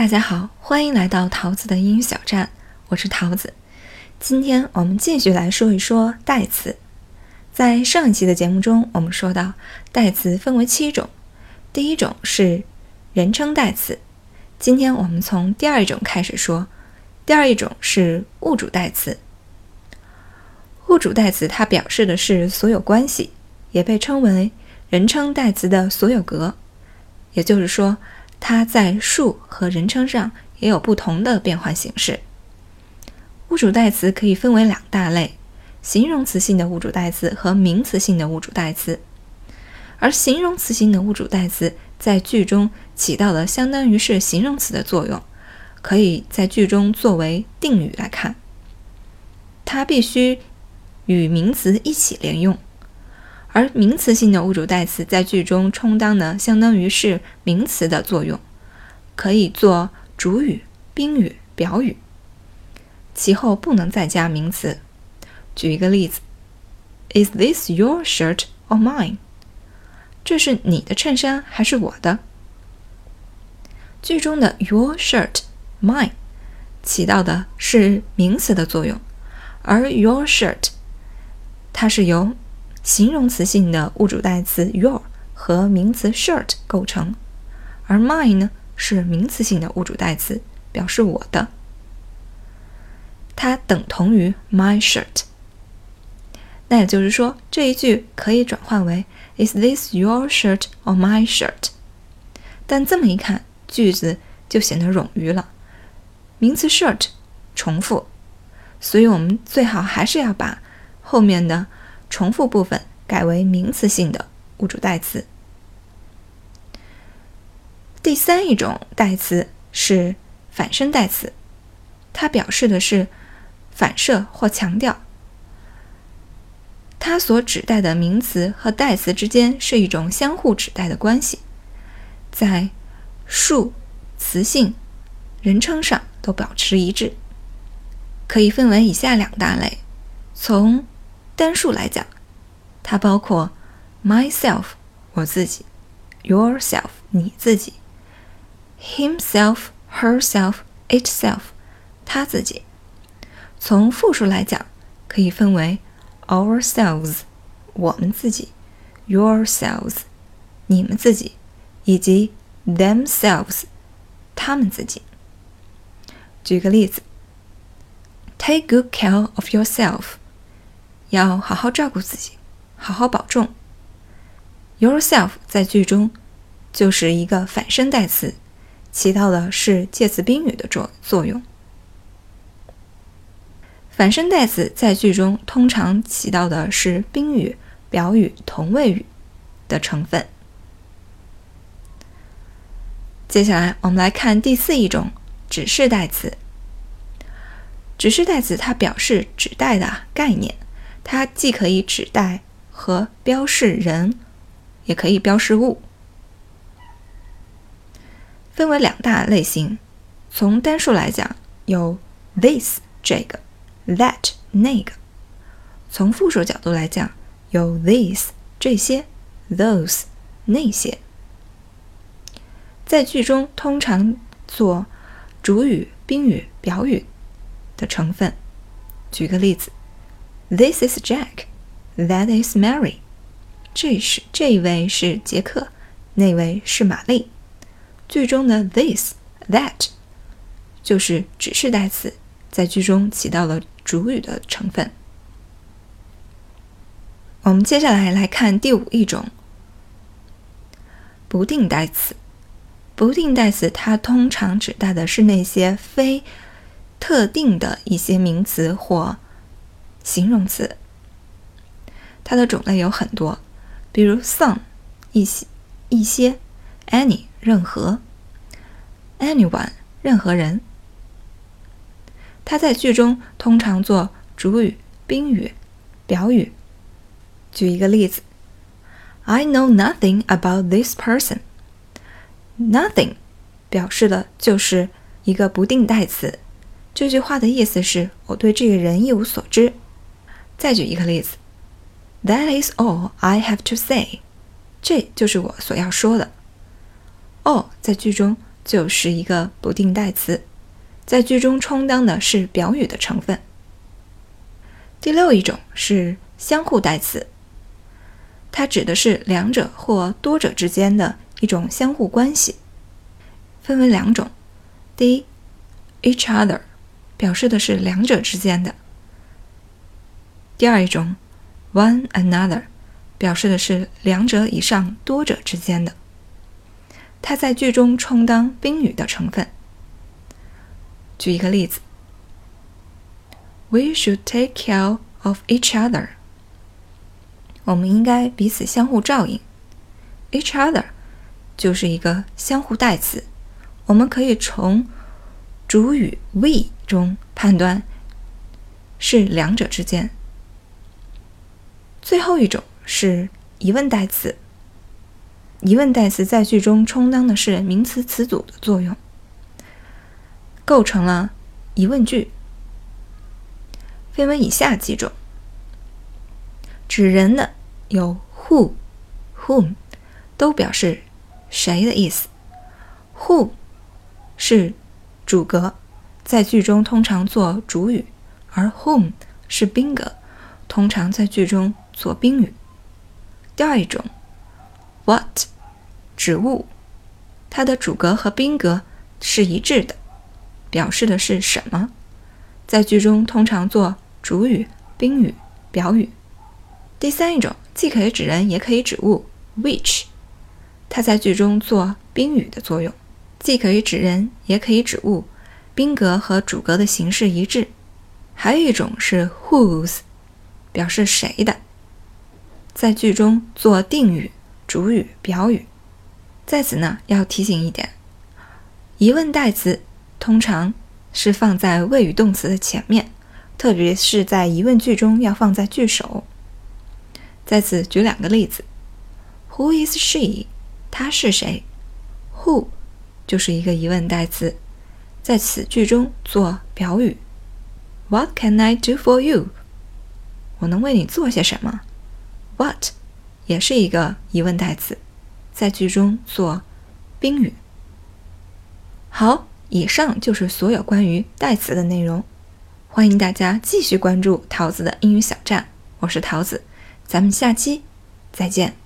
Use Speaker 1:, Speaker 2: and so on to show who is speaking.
Speaker 1: 大家好，欢迎来到桃子的英语小站，我是桃子。今天我们继续来说一说代词。在上一期的节目中，我们说到代词分为七种，第一种是人称代词。今天我们从第二种开始说，第二一种是物主代词。物主代词它表示的是所有关系，也被称为人称代词的所有格，也就是说。它在数和人称上也有不同的变换形式。物主代词可以分为两大类：形容词性的物主代词和名词性的物主代词。而形容词性的物主代词在句中起到的相当于是形容词的作用，可以在句中作为定语来看。它必须与名词一起连用。而名词性的物主代词在句中充当的相当于是名词的作用，可以做主语、宾语、表语，其后不能再加名词。举一个例子：Is this your shirt or mine？这是你的衬衫还是我的？句中的 your shirt、mine 起到的是名词的作用，而 your shirt 它是由形容词性的物主代词 your 和名词 shirt 构成，而 mine 呢是名词性的物主代词，表示我的，它等同于 my shirt。那也就是说，这一句可以转换为 Is this your shirt or my shirt？但这么一看，句子就显得冗余了，名词 shirt 重复，所以我们最好还是要把后面的。重复部分改为名词性的物主代词。第三一种代词是反身代词，它表示的是反射或强调。它所指代的名词和代词之间是一种相互指代的关系，在数、词性、人称上都保持一致。可以分为以下两大类，从单数来讲，它包括 myself 我自己，yourself 你自己，himself、herself、itself 他自己。从复数来讲，可以分为 ourselves 我们自己，yourselves 你们自己，以及 themselves 他们自己。举个例子，take good care of yourself。要好好照顾自己，好好保重。Yourself 在句中就是一个反身代词，起到的是介词宾语的作作用。反身代词在句中通常起到的是宾语、表语、同位语的成分。接下来我们来看第四一种指示代词。指示代词它表示指代的概念。它既可以指代和标示人，也可以标示物，分为两大类型。从单数来讲，有 this 这个，that 那个；从复数角度来讲，有 these 这些，those 那些。在句中通常做主语、宾语、表语的成分。举个例子。This is Jack. That is Mary. 这是这一位是杰克，那位是玛丽。句中的 this、that 就是指示代词，在句中起到了主语的成分。我们接下来来看第五一种不定代词。不定代词它通常指代的是那些非特定的一些名词或。形容词，它的种类有很多，比如 some 一些一些，any 任何，anyone 任何人。它在句中通常做主语、宾语、表语。举一个例子：I know nothing about this person。Nothing 表示的就是一个不定代词。这句话的意思是我对这个人一无所知。再举一个例子，That is all I have to say。这就是我所要说的。all 在句中就是一个不定代词，在句中充当的是表语的成分。第六一种是相互代词，它指的是两者或多者之间的一种相互关系，分为两种。第一，each other，表示的是两者之间的；第二一种，one another，表示的是两者以上多者之间的。它在句中充当宾语的成分。举一个例子：We should take care of each other。我们应该彼此相互照应。Each other 就是一个相互代词。我们可以从主语 we 中判断是两者之间。最后一种是疑问代词。疑问代词在句中充当的是名词词组的作用，构成了疑问句。分为以下几种：指人的有 who、whom，都表示谁的意思。who 是主格，在句中通常做主语；而 whom 是宾格，通常在句中做宾语。第二种，what 指物，它的主格和宾格是一致的，表示的是什么，在句中通常做主语、宾语、表语。第三一种，既可以指人，也可以指物，which 它在句中做宾语的作用。既可以指人，也可以指物，宾格和主格的形式一致。还有一种是 whose，表示谁的，在句中做定语、主语、表语。在此呢，要提醒一点，疑问代词通常是放在谓语动词的前面，特别是在疑问句中要放在句首。在此举两个例子：Who is she？她是谁？Who？就是一个疑问代词，在此句中做表语。What can I do for you？我能为你做些什么？What 也是一个疑问代词，在句中做宾语。好，以上就是所有关于代词的内容。欢迎大家继续关注桃子的英语小站，我是桃子，咱们下期再见。